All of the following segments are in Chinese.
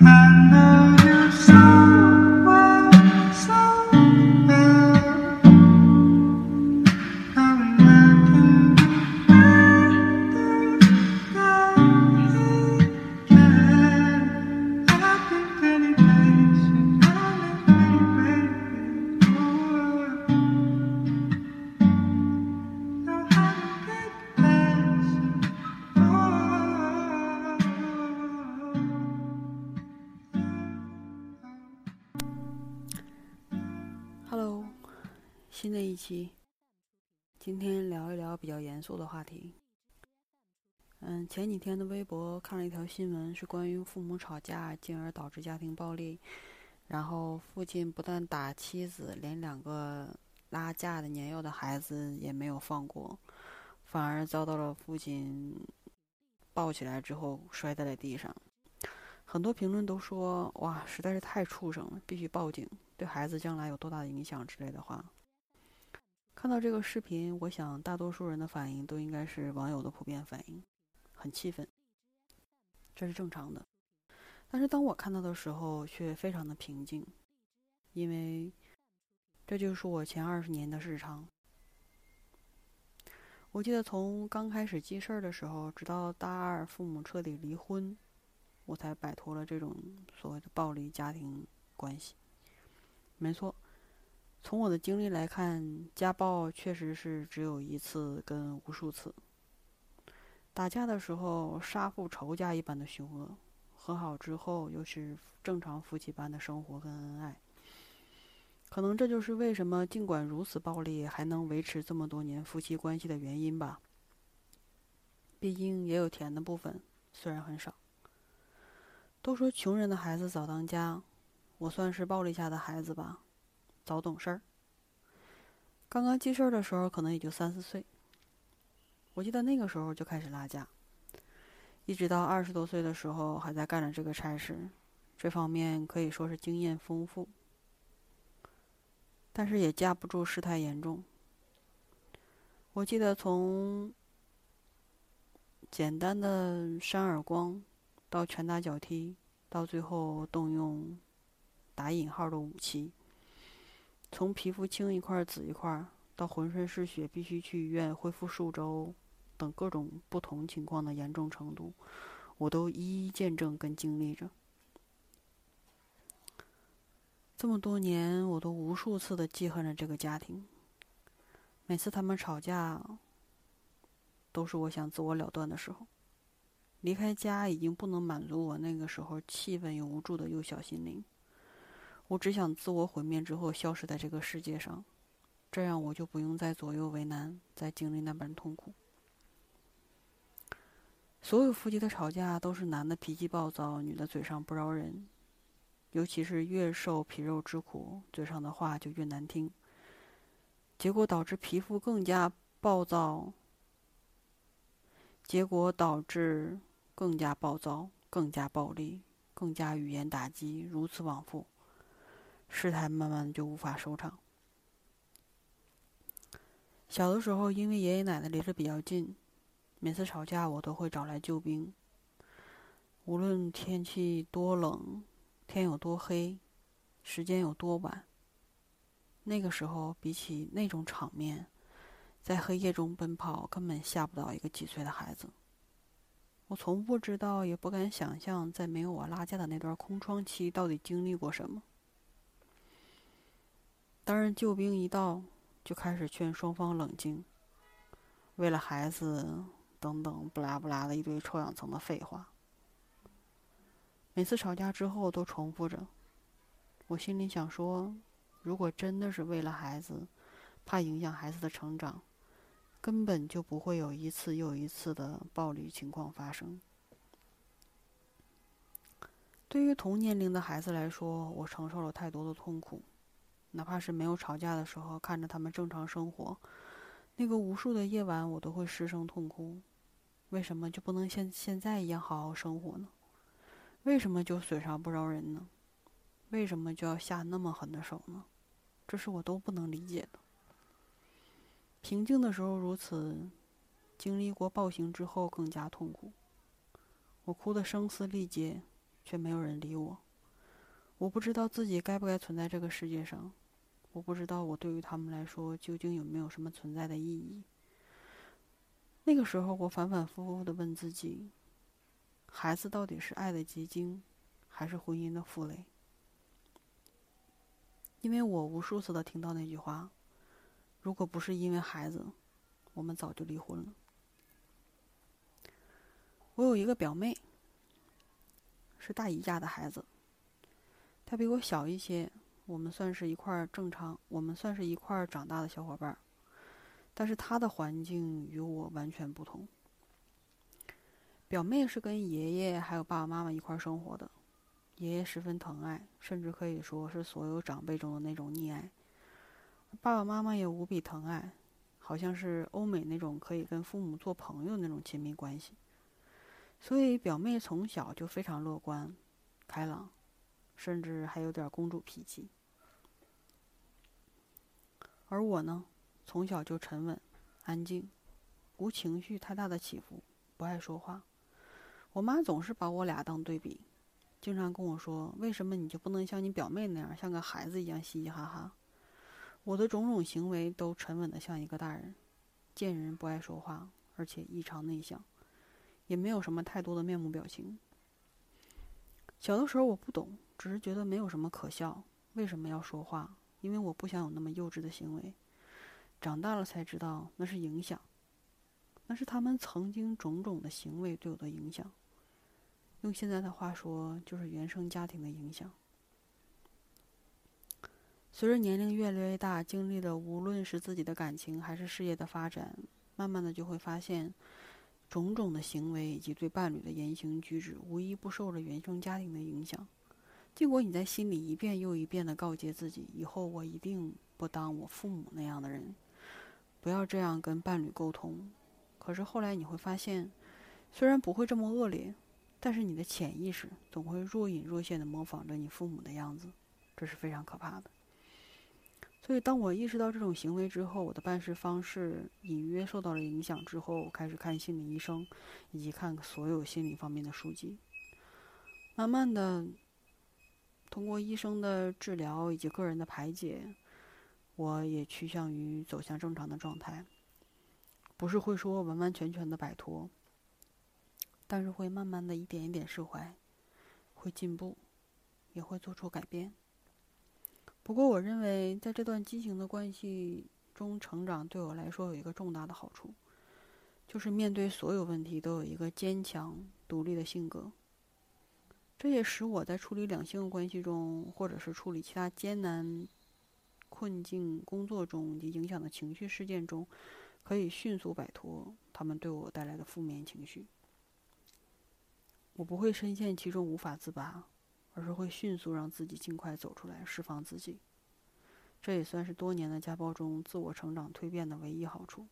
I know. 今天聊一聊比较严肃的话题。嗯，前几天的微博看了一条新闻，是关于父母吵架，进而导致家庭暴力，然后父亲不但打妻子，连两个拉架的年幼的孩子也没有放过，反而遭到了父亲抱起来之后摔在了地上。很多评论都说：“哇，实在是太畜生了，必须报警。”对孩子将来有多大的影响之类的话，看到这个视频，我想大多数人的反应都应该是网友的普遍反应，很气愤，这是正常的。但是当我看到的时候，却非常的平静，因为这就是我前二十年的日常。我记得从刚开始记事儿的时候，直到大二父母彻底离婚，我才摆脱了这种所谓的暴力家庭关系。没错，从我的经历来看，家暴确实是只有一次跟无数次。打架的时候，杀父仇家一般的凶恶；和好之后，又是正常夫妻般的生活跟恩爱。可能这就是为什么尽管如此暴力，还能维持这么多年夫妻关系的原因吧。毕竟也有甜的部分，虽然很少。都说穷人的孩子早当家。我算是暴力下的孩子吧，早懂事儿。刚刚记事儿的时候，可能也就三四岁。我记得那个时候就开始拉架，一直到二十多岁的时候还在干着这个差事，这方面可以说是经验丰富。但是也架不住事态严重。我记得从简单的扇耳光，到拳打脚踢，到最后动用。打引号的武器，从皮肤青一块紫一块，到浑身是血必须去医院恢复数周，等各种不同情况的严重程度，我都一一见证跟经历着。这么多年，我都无数次的记恨着这个家庭。每次他们吵架，都是我想自我了断的时候。离开家已经不能满足我那个时候气愤又无助的幼小心灵。我只想自我毁灭之后消失在这个世界上，这样我就不用再左右为难，再经历那般痛苦。所有夫妻的吵架都是男的脾气暴躁，女的嘴上不饶人，尤其是越受皮肉之苦，嘴上的话就越难听。结果导致皮肤更加暴躁，结果导致更加暴躁、更加暴力、更加语言打击，如此往复。事态慢慢就无法收场。小的时候，因为爷爷奶奶离得比较近，每次吵架我都会找来救兵。无论天气多冷，天有多黑，时间有多晚，那个时候比起那种场面，在黑夜中奔跑根本吓不倒一个几岁的孩子。我从不知道，也不敢想象，在没有我拉架的那段空窗期，到底经历过什么。当然，救兵一到，就开始劝双方冷静。为了孩子，等等，不拉不拉的一堆臭氧层的废话。每次吵架之后都重复着。我心里想说，如果真的是为了孩子，怕影响孩子的成长，根本就不会有一次又一次的暴力情况发生。对于同年龄的孩子来说，我承受了太多的痛苦。哪怕是没有吵架的时候，看着他们正常生活，那个无数的夜晚，我都会失声痛哭。为什么就不能像现在一样好好生活呢？为什么就嘴上不饶人呢？为什么就要下那么狠的手呢？这是我都不能理解的。平静的时候如此，经历过暴行之后更加痛苦。我哭得声嘶力竭，却没有人理我。我不知道自己该不该存在这个世界上，我不知道我对于他们来说究竟有没有什么存在的意义。那个时候，我反反复复的问自己：孩子到底是爱的结晶，还是婚姻的负累？因为我无数次的听到那句话：“如果不是因为孩子，我们早就离婚了。”我有一个表妹，是大姨家的孩子，他比我小一些，我们算是一块儿正常，我们算是一块儿长大的小伙伴儿。但是他的环境与我完全不同。表妹是跟爷爷还有爸爸妈妈一块儿生活的。爷爷十分疼爱，甚至可以说是所有长辈中的那种溺爱。爸爸妈妈也无比疼爱，好像是欧美那种可以跟父母做朋友那种亲密关系。所以表妹从小就非常乐观、开朗，甚至还有点公主脾气。而我呢，从小就沉稳、安静，无情绪太大的起伏，不爱说话。我妈总是把我俩当对比。经常跟我说：“为什么你就不能像你表妹那样，像个孩子一样嘻嘻哈哈？”我的种种行为都沉稳的像一个大人，见人不爱说话，而且异常内向，也没有什么太多的面目表情。小的时候我不懂，只是觉得没有什么可笑，为什么要说话？因为我不想有那么幼稚的行为。长大了才知道，那是影响，那是他们曾经种种的行为对我的影响。用现在的话说，就是原生家庭的影响。随着年龄越来越大，经历了无论是自己的感情还是事业的发展，慢慢的就会发现，种种的行为以及对伴侣的言行举止，无一不受着原生家庭的影响。结果你在心里一遍又一遍的告诫自己：以后我一定不当我父母那样的人，不要这样跟伴侣沟通。可是后来你会发现，虽然不会这么恶劣。但是你的潜意识总会若隐若现的模仿着你父母的样子，这是非常可怕的。所以，当我意识到这种行为之后，我的办事方式隐约受到了影响之后，开始看心理医生，以及看所有心理方面的书籍。慢慢的，通过医生的治疗以及个人的排解，我也趋向于走向正常的状态。不是会说完完全全的摆脱。但是会慢慢的一点一点释怀，会进步，也会做出改变。不过，我认为在这段畸形的关系中成长，对我来说有一个重大的好处，就是面对所有问题都有一个坚强独立的性格。这也使我在处理两性关系中，或者是处理其他艰难困境、工作中及影响的情绪事件中，可以迅速摆脱他们对我带来的负面情绪。我不会深陷其中无法自拔，而是会迅速让自己尽快走出来，释放自己。这也算是多年的家暴中自我成长蜕变的唯一好处。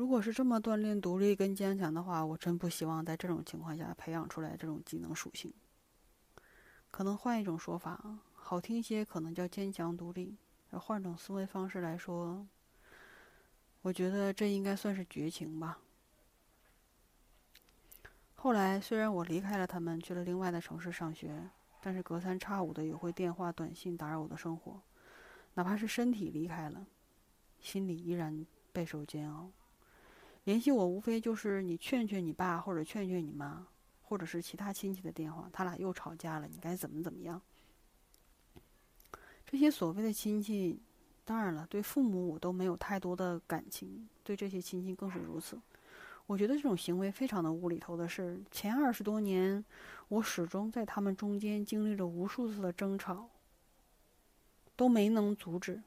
如果是这么锻炼独立跟坚强的话，我真不希望在这种情况下培养出来这种技能属性。可能换一种说法，好听些，可能叫坚强独立；而换种思维方式来说，我觉得这应该算是绝情吧。后来，虽然我离开了他们，去了另外的城市上学，但是隔三差五的也会电话、短信打扰我的生活。哪怕是身体离开了，心里依然备受煎熬。联系我无非就是你劝劝你爸，或者劝劝你妈，或者是其他亲戚的电话。他俩又吵架了，你该怎么怎么样？这些所谓的亲戚，当然了，对父母我都没有太多的感情，对这些亲戚更是如此。我觉得这种行为非常的无厘头的事。前二十多年，我始终在他们中间经历了无数次的争吵，都没能阻止。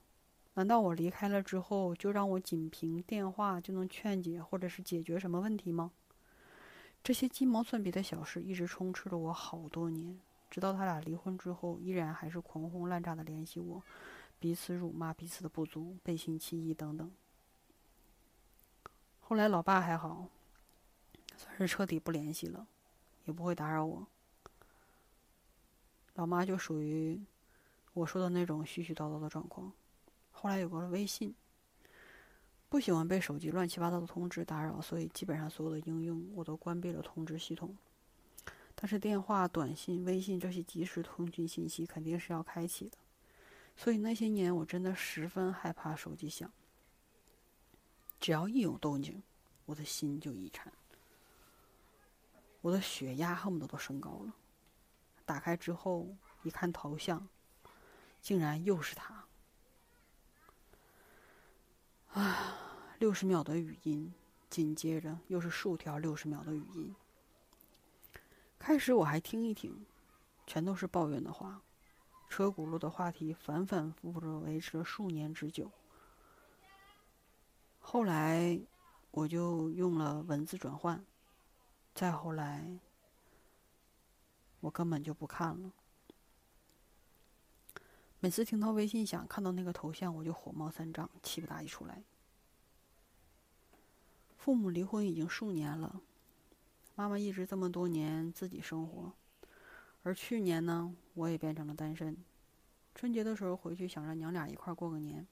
难道我离开了之后，就让我仅凭电话就能劝解或者是解决什么问题吗？这些鸡毛蒜皮的小事一直充斥着我好多年，直到他俩离婚之后，依然还是狂轰滥炸的联系我，彼此辱骂彼此的不足，背信弃义等等。后来，老爸还好，算是彻底不联系了，也不会打扰我。老妈就属于我说的那种絮絮叨叨的状况。后来有个微信，不喜欢被手机乱七八糟的通知打扰，所以基本上所有的应用我都关闭了通知系统，但是电话、短信、微信这些即时通讯信息肯定是要开启的，所以那些年我真的十分害怕手机响。只要一有动静，我的心就一颤，我的血压恨不得都升高了。打开之后一看头像，竟然又是他。啊，六十秒的语音，紧接着又是数条六十秒的语音。开始我还听一听，全都是抱怨的话，车轱辘的话题反反复复的维持了数年之久。后来，我就用了文字转换，再后来，我根本就不看了。每次听到微信响，看到那个头像，我就火冒三丈，气不打一处来。父母离婚已经数年了，妈妈一直这么多年自己生活，而去年呢，我也变成了单身。春节的时候回去，想让娘俩一块过个年。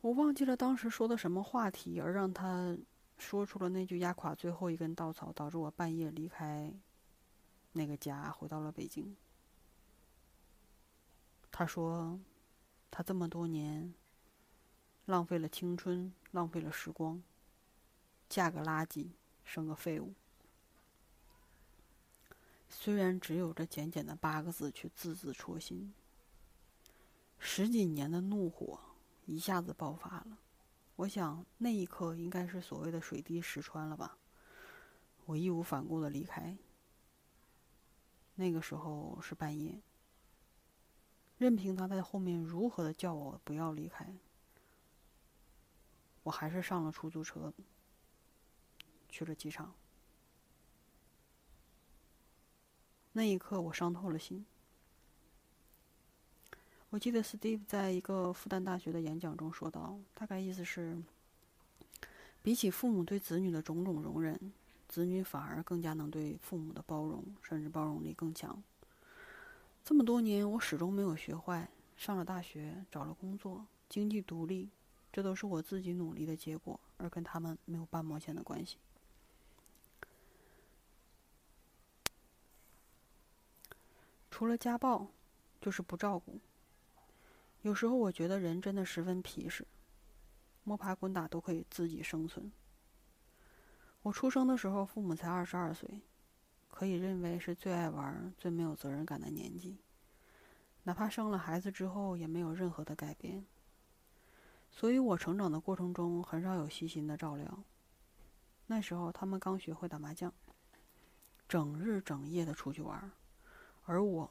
我忘记了当时说的什么话题，而让他说出了那句压垮最后一根稻草，导致我半夜离开那个家，回到了北京。他说：“他这么多年浪费了青春，浪费了时光，嫁个垃圾，生个废物。”虽然只有这简简的八个字，却字字戳心。十几年的怒火。一下子爆发了，我想那一刻应该是所谓的水滴石穿了吧。我义无反顾的离开。那个时候是半夜，任凭他在后面如何的叫我不要离开，我还是上了出租车，去了机场。那一刻，我伤透了心。我记得 Steve 在一个复旦大学的演讲中说到，大概意思是，比起父母对子女的种种容忍，子女反而更加能对父母的包容，甚至包容力更强。这么多年，我始终没有学坏，上了大学，找了工作，经济独立，这都是我自己努力的结果，而跟他们没有半毛钱的关系。除了家暴，就是不照顾。有时候我觉得人真的十分皮实，摸爬滚打都可以自己生存。我出生的时候，父母才二十二岁，可以认为是最爱玩、最没有责任感的年纪。哪怕生了孩子之后，也没有任何的改变。所以我成长的过程中很少有细心的照料。那时候他们刚学会打麻将，整日整夜的出去玩，而我，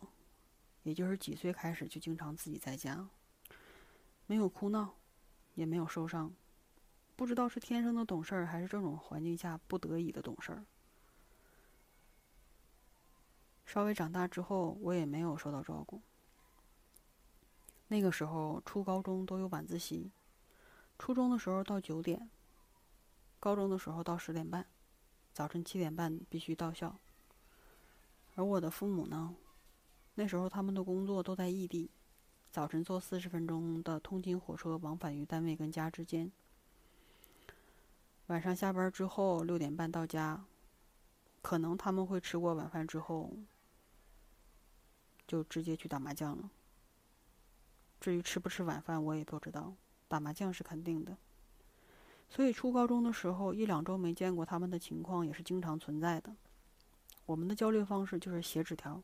也就是几岁开始就经常自己在家。没有哭闹，也没有受伤，不知道是天生的懂事儿，还是这种环境下不得已的懂事儿。稍微长大之后，我也没有受到照顾。那个时候，初高中都有晚自习，初中的时候到九点，高中的时候到十点半，早晨七点半必须到校。而我的父母呢，那时候他们的工作都在异地。早晨坐四十分钟的通勤火车往返于单位跟家之间。晚上下班之后六点半到家，可能他们会吃过晚饭之后，就直接去打麻将了。至于吃不吃晚饭，我也不知道。打麻将是肯定的。所以初高中的时候，一两周没见过他们的情况也是经常存在的。我们的交流方式就是写纸条。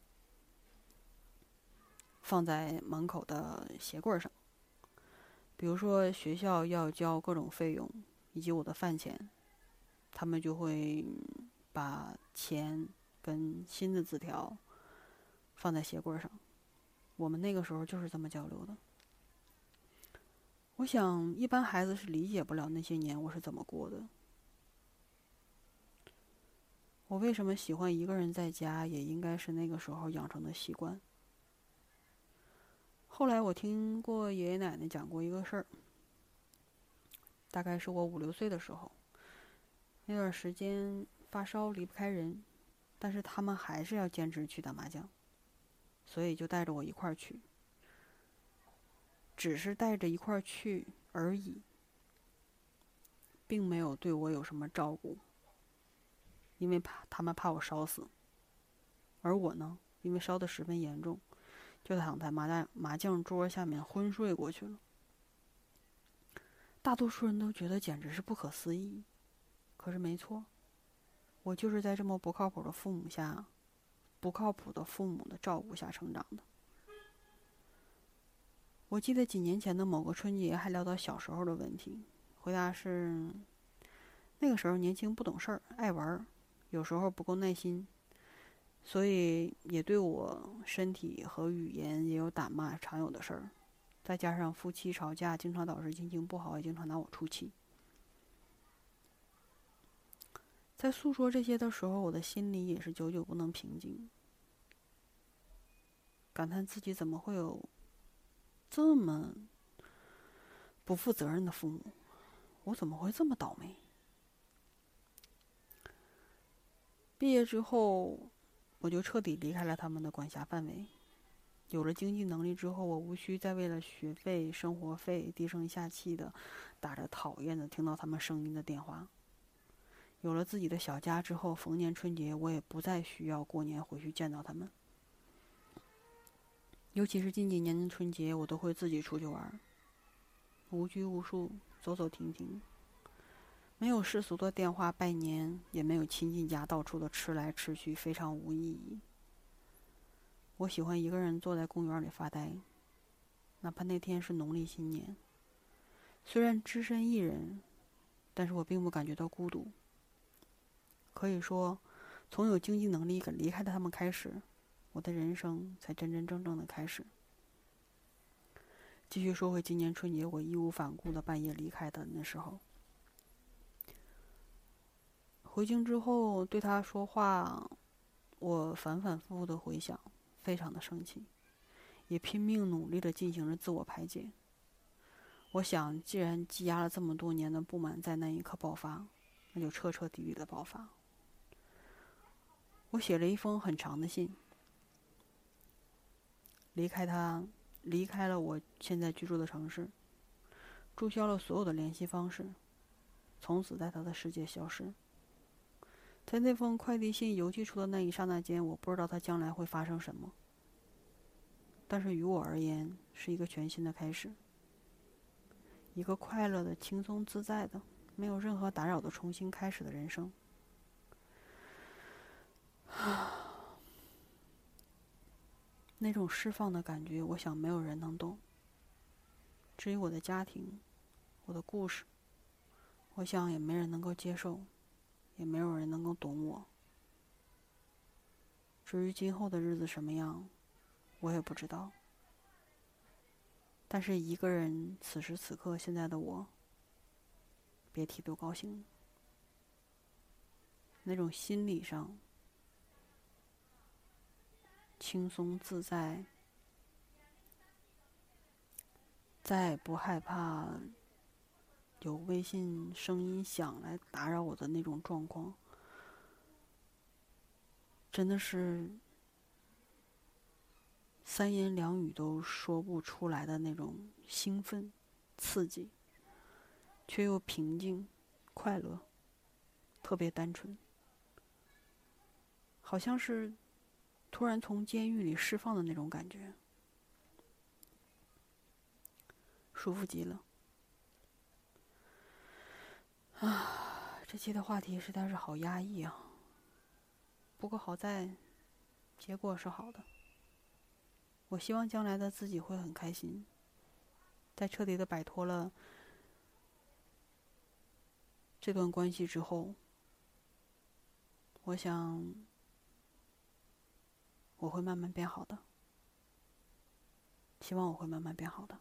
放在门口的鞋柜上。比如说学校要交各种费用以及我的饭钱，他们就会把钱跟新的字条放在鞋柜上。我们那个时候就是这么交流的。我想一般孩子是理解不了那些年我是怎么过的。我为什么喜欢一个人在家，也应该是那个时候养成的习惯。后来我听过爷爷奶奶讲过一个事儿，大概是我五六岁的时候，那段时间发烧离不开人，但是他们还是要坚持去打麻将，所以就带着我一块儿去，只是带着一块儿去而已，并没有对我有什么照顾，因为怕他们怕我烧死，而我呢，因为烧得十分严重，就躺在麻将麻将桌下面昏睡过去了。大多数人都觉得简直是不可思议，可是没错，我就是在这么不靠谱的父母下，不靠谱的父母的照顾下成长的。我记得几年前的某个春节还聊到小时候的问题，回答是：那个时候年轻不懂事儿，爱玩儿，有时候不够耐心，所以也对我身体和语言也有打骂，常有的事儿。再加上夫妻吵架，经常导致心情不好，也经常拿我出气。在诉说这些的时候，我的心里也是久久不能平静，感叹自己怎么会有。这么不负责任的父母，我怎么会这么倒霉？毕业之后，我就彻底离开了他们的管辖范围。有了经济能力之后，我无需再为了学费、生活费低声下气的打着讨厌的听到他们声音的电话。有了自己的小家之后，逢年春节我也不再需要过年回去见到他们。尤其是近几年的春节，我都会自己出去玩，无拘无束，走走停停，没有世俗的电话拜年，也没有亲戚家到处的吃来吃去，非常无意义。我喜欢一个人坐在公园里发呆，哪怕那天是农历新年。虽然只身一人，但是我并不感觉到孤独。可以说，从有经济能力离开他们开始。我的人生才真真正正的开始。继续说回今年春节，我义无反顾的半夜离开的那时候，回京之后对他说话，我反反复复的回想，非常的生气，也拼命努力的进行着自我排解。我想，既然积压了这么多年的不满在那一刻爆发，那就彻彻底底的爆发。我写了一封很长的信。离开他，离开了我现在居住的城市，注销了所有的联系方式，从此在他的世界消失。在那封快递信邮寄出的那一刹那间，我不知道他将来会发生什么，但是于我而言，是一个全新的开始，一个快乐的、轻松自在的、没有任何打扰的重新开始的人生。啊。那种释放的感觉，我想没有人能懂。至于我的家庭，我的故事，我想也没人能够接受，也没有人能够懂我。至于今后的日子什么样，我也不知道。但是一个人，此时此刻，现在的我，别提多高兴了。那种心理上。轻松自在，再也不害怕有微信声音响来打扰我的那种状况，真的是三言两语都说不出来的那种兴奋、刺激，却又平静、快乐，特别单纯，好像是。突然从监狱里释放的那种感觉，舒服极了。啊，这期的话题实在是好压抑啊。不过好在，结果是好的。我希望将来的自己会很开心，在彻底的摆脱了这段关系之后，我想。我会慢慢变好的，希望我会慢慢变好的。